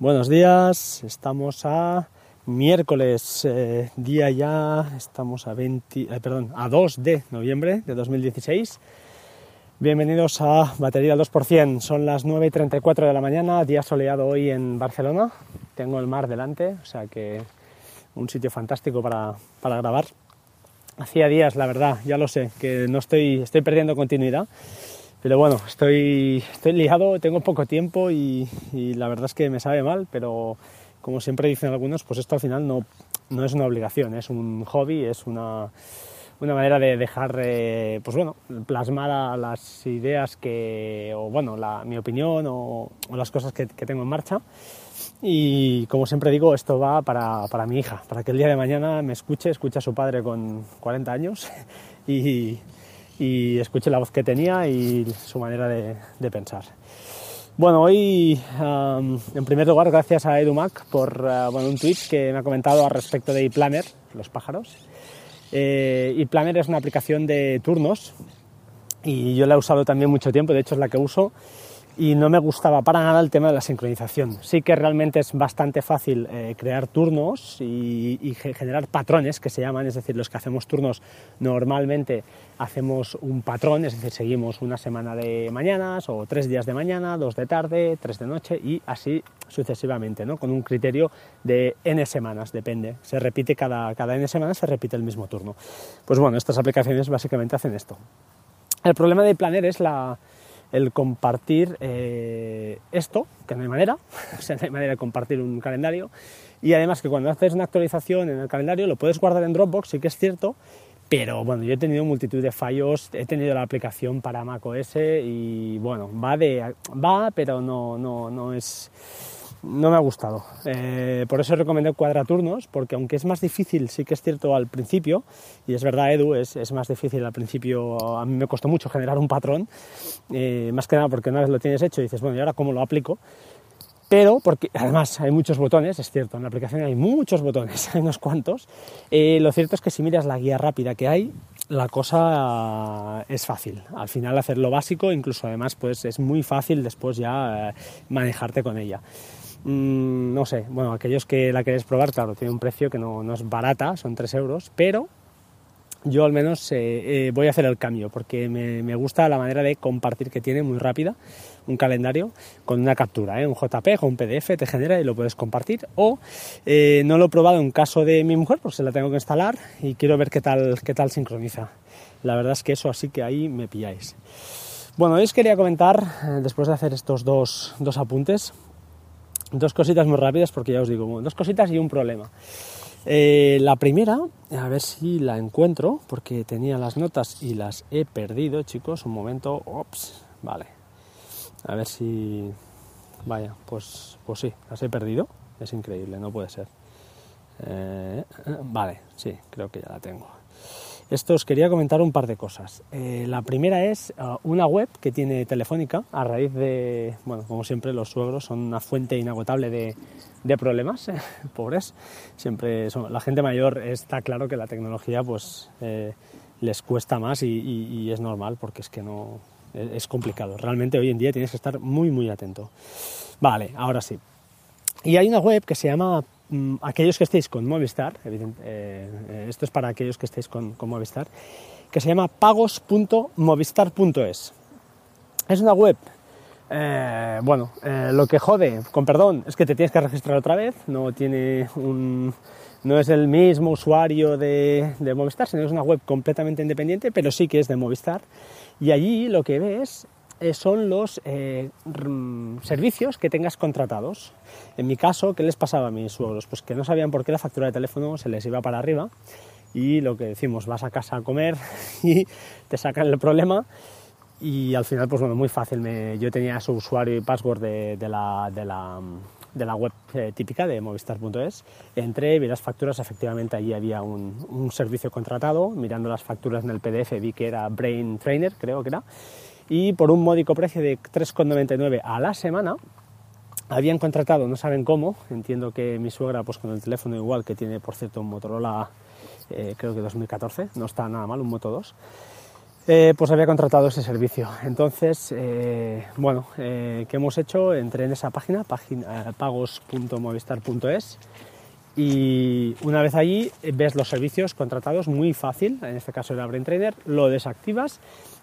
Buenos días, estamos a miércoles, eh, día ya, estamos a 20, eh, perdón, a 2 de noviembre de 2016. Bienvenidos a Batería 2%, son las 9 y 34 de la mañana, día soleado hoy en Barcelona, tengo el mar delante, o sea que un sitio fantástico para, para grabar. Hacía días, la verdad, ya lo sé, que no estoy, estoy perdiendo continuidad pero bueno, estoy, estoy liado, tengo poco tiempo y, la verdad es que me sabe mal, pero como siempre dicen algunos, pues esto al final no, no es una obligación, es un hobby, es una, una manera de dejar, eh, pues bueno, plasmar las ideas que, o bueno, la, mi opinión o, las cosas que, que, tengo en marcha. Y como siempre digo, esto va para, para mi hija, para que el día de mañana me escuche, escuche a su padre con 40 años y, y escuché la voz que tenía y su manera de, pensar. Bueno, hoy, en primer lugar, gracias a EduMac por bueno, un tweet que me ha comentado al respecto de ePlanner, los pájaros. Eh, es una aplicación de turnos y yo la he usado también mucho tiempo, de hecho es la que uso y no me gustaba para nada el tema de la sincronización. Sí que realmente es bastante fácil eh, crear turnos y, generar patrones que se llaman, es decir, los que hacemos turnos normalmente hacemos un patrón, es decir, seguimos una semana de mañanas o tres días de mañana, dos de tarde, tres de noche y así sucesivamente, ¿no? con un criterio de n semanas, depende, se repite cada, cada n semanas, se repite el mismo turno. Pues bueno, estas aplicaciones básicamente hacen esto. El problema de Planner es la, el compartir eh, esto, que no hay manera, o sea, no hay manera de compartir un calendario, y además que cuando haces una actualización en el calendario lo puedes guardar en Dropbox, sí que es cierto, pero bueno, yo he tenido multitud de fallos, he tenido la aplicación para macOS y bueno, va de va, pero no, no, no es no me ha gustado. Eh, por eso recomendé cuadraturnos, porque aunque es más difícil, sí que es cierto al principio, y es verdad, Edu, es, es más difícil al principio, a mí me costó mucho generar un patrón, eh, más que nada porque una vez lo tienes hecho y dices, bueno, ¿y ahora cómo lo aplico? Pero, porque además hay muchos botones, es cierto, en la aplicación hay muchos botones, hay unos cuantos, eh, lo cierto es que si miras la guía rápida que hay, la cosa es fácil. Al final hacer lo básico, incluso además, pues es muy fácil después ya manejarte con ella. Mm, no sé, bueno, aquellos que la queréis probar, claro, tiene un precio que no, es barata, son 3 euros, pero yo al menos eh, eh, voy a hacer el cambio porque me, gusta la manera de compartir que tiene muy rápida un calendario con una captura, ¿eh? un JPG o un PDF te genera y lo puedes compartir o no lo he probado en caso de mi mujer porque se la tengo que instalar y quiero ver qué tal, qué tal sincroniza. La verdad es que eso así que ahí me pilláis. Bueno, hoy os quería comentar, después de hacer estos dos, dos apuntes, Dos cositas muy rápidas porque ya os digo, dos cositas y un problema. Eh, la primera, a ver si la encuentro, porque tenía las notas y las he perdido, chicos. Un momento, ops, vale. A ver si... Vaya, pues, pues sí, las he perdido. Es increíble, no puede ser. Eh, vale, sí, creo que ya la tengo. Esto os quería comentar un par de cosas. Eh, la primera es uh, una web que tiene Telefónica a raíz de, bueno, como siempre los suegros son una fuente inagotable de, problemas, pobres. Siempre son, la gente mayor está claro que la tecnología pues eh, les cuesta más y, es normal porque es que no es complicado. Realmente hoy en día tienes que estar muy muy atento. Vale, ahora sí. Y hay una web que se llama aquellos que estéis con Movistar, eh, esto es para aquellos que estéis con, Movistar, que se llama pagos.movistar.es. Es una web, eh, bueno, eh, lo que jode, con perdón, es que te tienes que registrar otra vez, no tiene un, no es el mismo usuario de, de, Movistar, sino es una web completamente independiente, pero sí que es de Movistar. Y allí lo que ves eh, son los eh, servicios que tengas contratados. En mi caso, ¿qué les pasaba a mis suegros? Pues que no sabían por qué la factura de teléfono se les iba para arriba y lo que decimos, vas a casa a comer y te sacan el problema y al final, pues bueno, muy fácil. yo tenía su usuario y password de, la, de la, web eh, típica de movistar.es. Entré, vi las facturas, efectivamente allí había un, un servicio contratado. Mirando las facturas en el PDF vi que era Brain Trainer, creo que era y por un módico precio de 3,99 a la semana habían contratado, no saben cómo, entiendo que mi suegra pues con el teléfono igual que tiene por cierto un Motorola eh, creo que 2014, no está nada mal, un Moto 2, eh, pues había contratado ese servicio. Entonces, eh, bueno, ¿qué hemos hecho? Entré en esa página, página pagos.movistar.es y una vez allí ves los servicios contratados muy fácil, en este caso era Brain Trainer, lo desactivas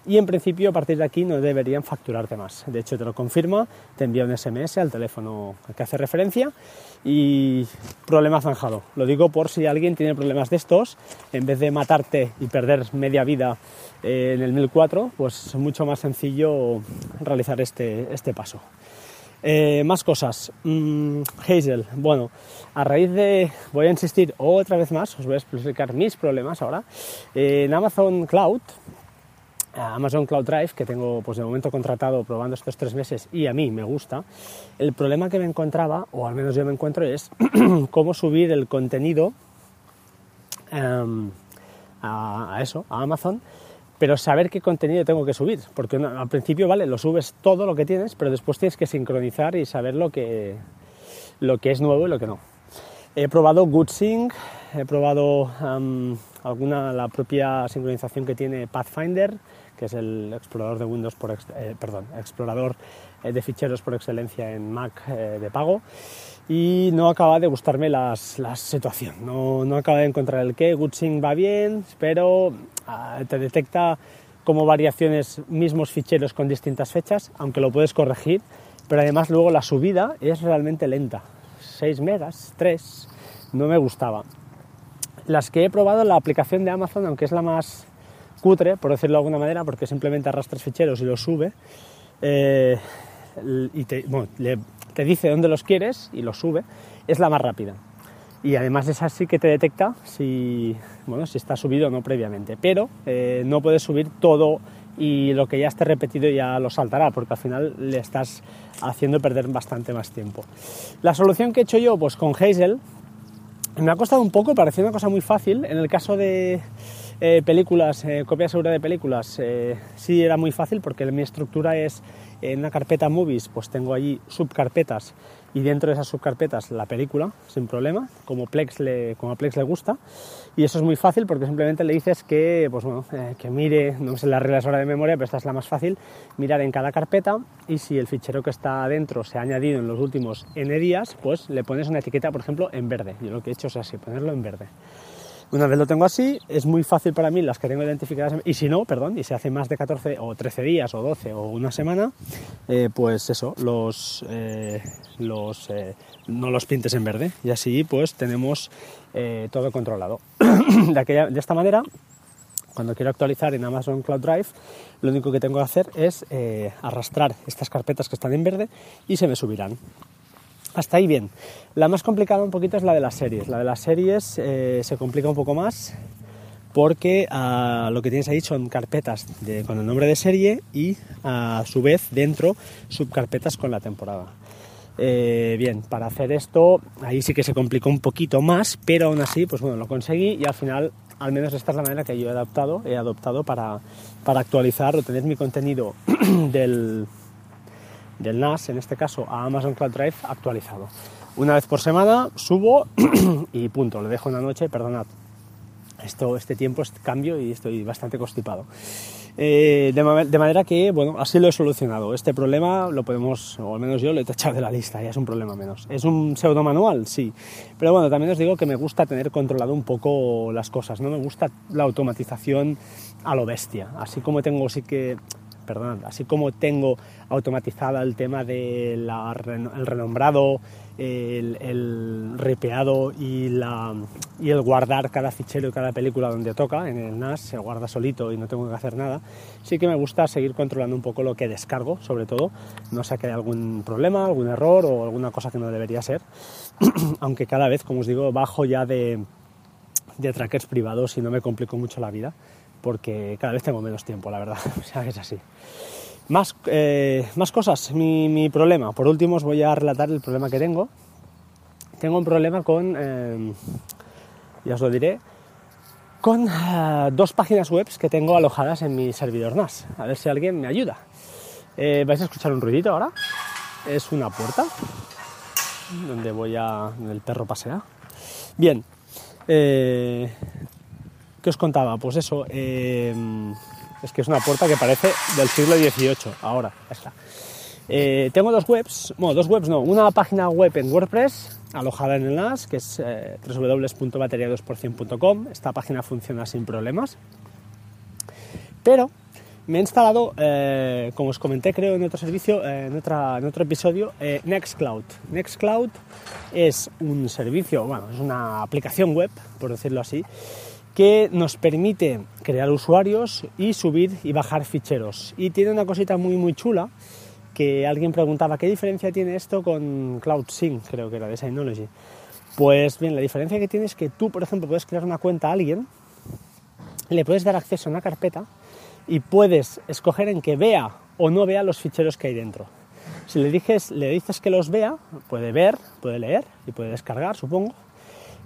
y en principio a partir de aquí no deberían facturarte más. De hecho te lo confirma, te envía un SMS al teléfono al que hace referencia y problema zanjado. Lo digo por si alguien tiene problemas de estos, en vez de matarte y perder media vida eh, en el 1004, pues es mucho más sencillo realizar este, este paso. Eh, más cosas. Mm, Hazel, bueno, a raíz de, voy a insistir otra vez más, os voy a explicar mis problemas ahora. en Amazon Cloud, Amazon Cloud Drive, que tengo pues de momento contratado probando estos tres meses y a mí me gusta, el problema que me encontraba, o al menos yo me encuentro, es cómo subir el contenido em, a, eso, a Amazon, pero saber qué contenido tengo que subir, porque al principio, vale, lo subes todo lo que tienes, pero después tienes que sincronizar y saber lo que, lo que es nuevo y lo que no. He probado GoodSync, he probado alguna, la propia sincronización que tiene Pathfinder, que es el explorador de Windows por, eh, perdón, explorador eh, de ficheros por excelencia en Mac eh, de pago. Y no acaba de gustarme la situación, no, no acaba de encontrar el qué, GoodSync va bien, pero ah, te detecta como variaciones mismos ficheros con distintas fechas, aunque lo puedes corregir, pero además luego la subida es realmente lenta, 6 megas, 3, no me gustaba. Las que he probado la aplicación de Amazon, aunque es la más cutre, por decirlo de alguna manera, porque simplemente arrastras ficheros y los sube, eh, y te, te dice dónde los quieres y los sube, es la más rápida. Y además es así que te detecta si, bueno, si está subido o no previamente. Pero eh, no puedes subir todo y lo que ya esté repetido ya lo saltará, porque al final le estás haciendo perder bastante más tiempo. La solución que he hecho yo, pues con Hazel, me ha costado un poco, parecía una cosa muy fácil. En el caso de eh, películas, eh, copia segura de películas, sí era muy fácil porque mi estructura es en una carpeta Movies, pues tengo allí subcarpetas y dentro de esas subcarpetas la película, sin problema, como Plex le, como a Plex le gusta. Y eso es muy fácil porque simplemente le dices que, pues bueno, eh, que mire, no sé las reglas ahora de memoria, pero esta es la más fácil, mirar en cada carpeta y si el fichero que está dentro se ha añadido en los últimos n días, pues le pones una etiqueta, por ejemplo, en verde. Yo lo que he hecho es así, ponerlo en verde. Una vez lo tengo así, es muy fácil para mí las que tengo identificadas, y si no, perdón, y se hace más de 14 o 13 días o 12 o una semana, eh, pues eso, los, eh, los eh, no los pintes en verde y así pues tenemos todo controlado. de, aquella, de esta manera, cuando quiero actualizar en Amazon Cloud Drive, lo único que tengo que hacer es arrastrar estas carpetas que están en verde y se me subirán. Hasta ahí bien. La más complicada un poquito es la de las series. La de las series eh, se complica un poco más porque ah, lo que tienes ahí son carpetas con el nombre de serie y a su vez dentro subcarpetas con la temporada. Eh, bien, para hacer esto ahí sí que se complicó un poquito más, pero aún así, pues bueno, lo conseguí y al final, al menos esta es la manera que yo he adaptado, he adoptado para, para actualizar o tener mi contenido del, del NAS, en este caso a Amazon Cloud Drive actualizado. Una vez por semana subo y punto, lo dejo en la noche, perdonad. Esto, este tiempo es cambio y estoy bastante constipado. Eh, de, manera que, bueno, así lo he solucionado. Este problema lo podemos, o al menos yo lo he tachado de la lista, ya es un problema menos. ¿Es un pseudo manual? Sí. Pero bueno, también os digo que me gusta tener controlado un poco las cosas, no me gusta la automatización a lo bestia. Así como tengo sí que perdón, así como tengo automatizada el tema del el renombrado, el, el ripeado y, el guardar cada fichero y cada película donde toca, en el NAS se guarda solito y no tengo que hacer nada, sí que me gusta seguir controlando un poco lo que descargo, sobre todo, no sé que hay algún problema, algún error o alguna cosa que no debería ser, aunque cada vez, como os digo, bajo ya de, de trackers privados y no me complico mucho la vida porque cada vez tengo menos tiempo, la verdad. O sea, es así. Más, eh, más cosas, mi, problema. Por último os voy a relatar el problema que tengo. Tengo un problema con, eh, ya os lo diré, con eh, dos páginas web que tengo alojadas en mi servidor NAS. A ver si alguien me ayuda. ¿Vais a escuchar un ruidito ahora? Es una puerta donde voy a... donde el perro pasea. Bien, ¿Qué os contaba? Pues eso, em, Es que es una puerta que parece del siglo XVIII. Ahora, está. Eh, tengo dos webs, bueno, dos webs no, una página web en WordPress alojada en el NAS, que es eh, www.bateria2%.com. Esta página funciona sin problemas. Pero me he instalado, eh, como os comenté creo en otro servicio, eh, en, otra, en, otro episodio, eh, Nextcloud. Nextcloud es un servicio, bueno, es una aplicación web, por decirlo así, que nos permite crear usuarios y subir y bajar ficheros. Y tiene una cosita muy muy chula que alguien preguntaba, ¿qué diferencia tiene esto con CloudSync? Creo que era de Synology. Pues bien, la diferencia que tiene es que tú, por ejemplo, puedes crear una cuenta a alguien, le puedes dar acceso a una carpeta y puedes escoger en que vea o no vea los ficheros que hay dentro. Si le dices, le dices que los vea, puede ver, puede leer y puede descargar, supongo,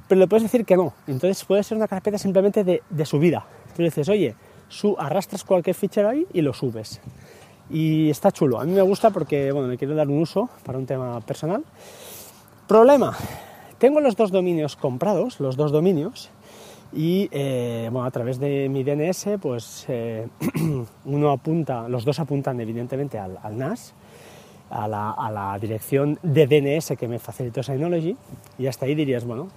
pero le puedes decir que no. Entonces puede ser una carpeta simplemente de, subida. Tú le dices, oye, su, arrastras cualquier fichero ahí y lo subes. Y está chulo. A mí me gusta porque bueno, me quiero dar un uso para un tema personal. Problema. Tengo los dos dominios comprados, los dos dominios, y eh, bueno, a través de mi DNS, pues eh, uno apunta, los dos apuntan evidentemente al, NAS, a la, dirección de DNS que me facilitó Synology, y hasta ahí dirías, bueno,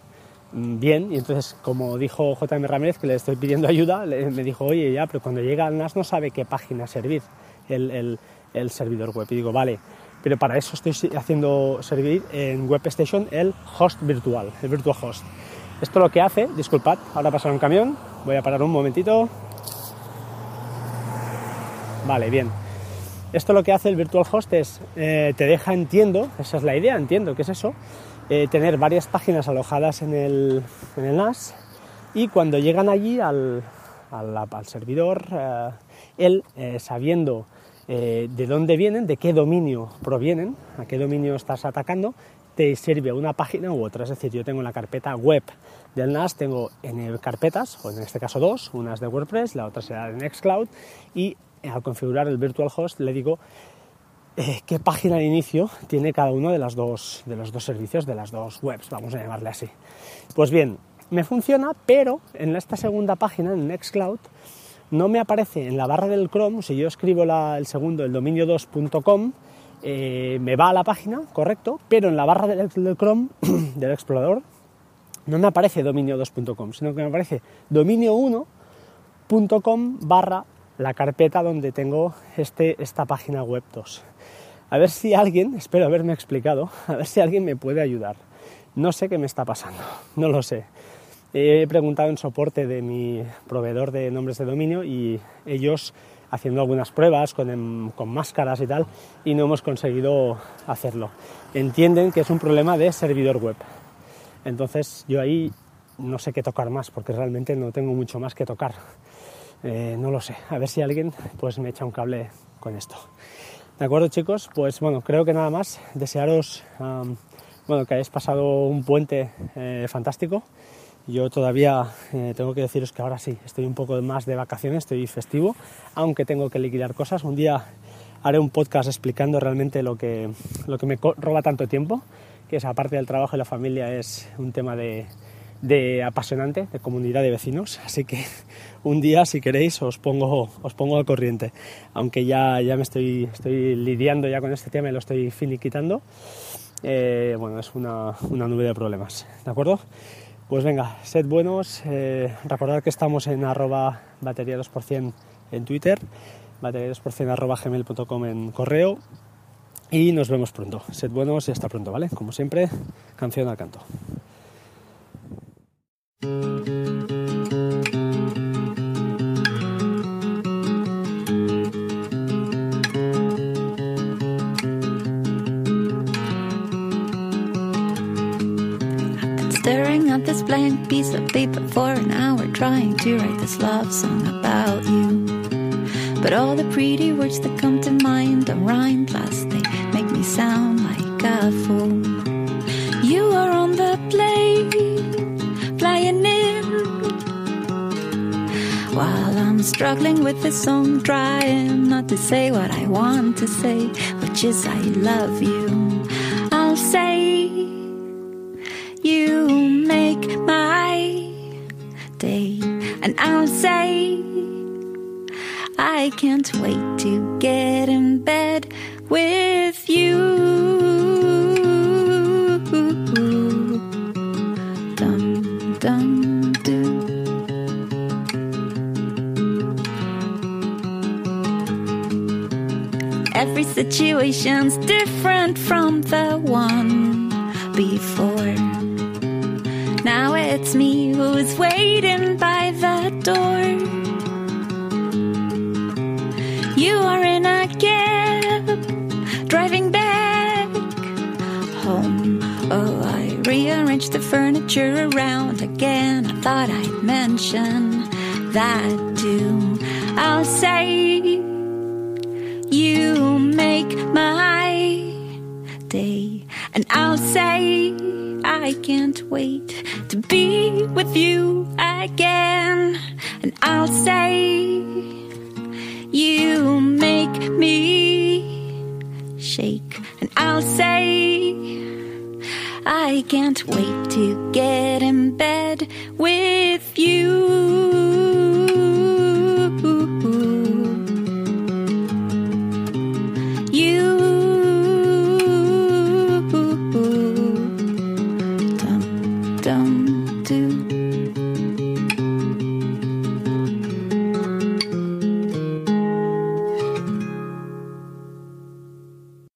bien, y entonces como dijo JM Ramírez, que le estoy pidiendo ayuda, me dijo, oye, ya, pero cuando llega al NAS no sabe qué página servir el, el servidor web, y digo, vale, pero para eso estoy haciendo servir en WebStation el host virtual, el virtual host. Esto lo que hace, disculpad, ahora pasar un camión, voy a parar un momentito. Vale, bien. Esto lo que hace el Virtual Host es, eh, te deja, entiendo, esa es la idea, entiendo que es eso, eh, tener varias páginas alojadas en el, en el, NAS y cuando llegan allí al, al, servidor, eh, él, sabiendo de dónde vienen, de qué dominio provienen, a qué dominio estás atacando, te sirve una página u otra. Es decir, yo tengo la carpeta web del NAS, tengo en carpetas, o en este caso dos, una es de WordPress, la otra será de Nextcloud, y al configurar el virtual host le digo eh, qué página de inicio tiene cada uno de, las dos, de los dos servicios, de las dos webs, vamos a llamarle así. Pues bien, me funciona, pero en esta segunda página, en Nextcloud, no me aparece en la barra del Chrome, si yo escribo el segundo, el dominio2.com, eh, me va a la página, correcto, pero en la barra del, Chrome, del explorador, no me aparece dominio2.com, sino que me aparece dominio1.com barra la carpeta donde tengo este, esta página web 2. A ver si alguien, espero haberme explicado, a ver si alguien me puede ayudar. No sé qué me está pasando, no lo sé. He preguntado en soporte de mi proveedor de nombres de dominio y ellos haciendo algunas pruebas em, con, máscaras y tal, y no hemos conseguido hacerlo. Entienden que es un problema de servidor web. Entonces yo ahí no sé qué tocar más, porque realmente no tengo mucho más que tocar. Eh, no lo sé. A ver si alguien pues me echa un cable con esto. De acuerdo chicos, pues bueno, creo que nada más. Desearos bueno, que hayáis pasado un puente eh, fantástico yo todavía eh, tengo que deciros que ahora sí, estoy un poco más de vacaciones, estoy festivo, aunque tengo que liquidar cosas. Un día haré un podcast explicando realmente lo que, lo que me roba tanto tiempo, que es aparte del trabajo y la familia, es un tema de, de apasionante, de comunidad de vecinos. Así que un día, si queréis, os pongo, os pongo al corriente. Aunque ya, ya me estoy, estoy lidiando ya con este tema y lo estoy finiquitando. Eh, bueno, es una, una nube de problemas. ¿De acuerdo? Pues venga, sed buenos, eh, recordad que estamos en arroba batería 2% en Twitter, batería 2% arroba gmail.com en correo y nos vemos pronto. Sed buenos y hasta pronto, ¿vale? Como siempre, canción al canto. But all the pretty words that come to mind don't rhyme, plus they make me sound like a fool. You are on the plane, flying in. While I'm struggling with this song, trying not to say what I want to say, which is I love you. I'll say You make my day, and I'll say I can't wait to get in bed with you. Dum dum do. Every situation's different from the one before. Now it's me who's waiting by the door. Rearranged the furniture around again. I thought I'd mention that too. I'll say you make my day, and I'll say I can't wait to be with you again, and I'll say you make me shake, and I'll say I can't wait to get in bed with you.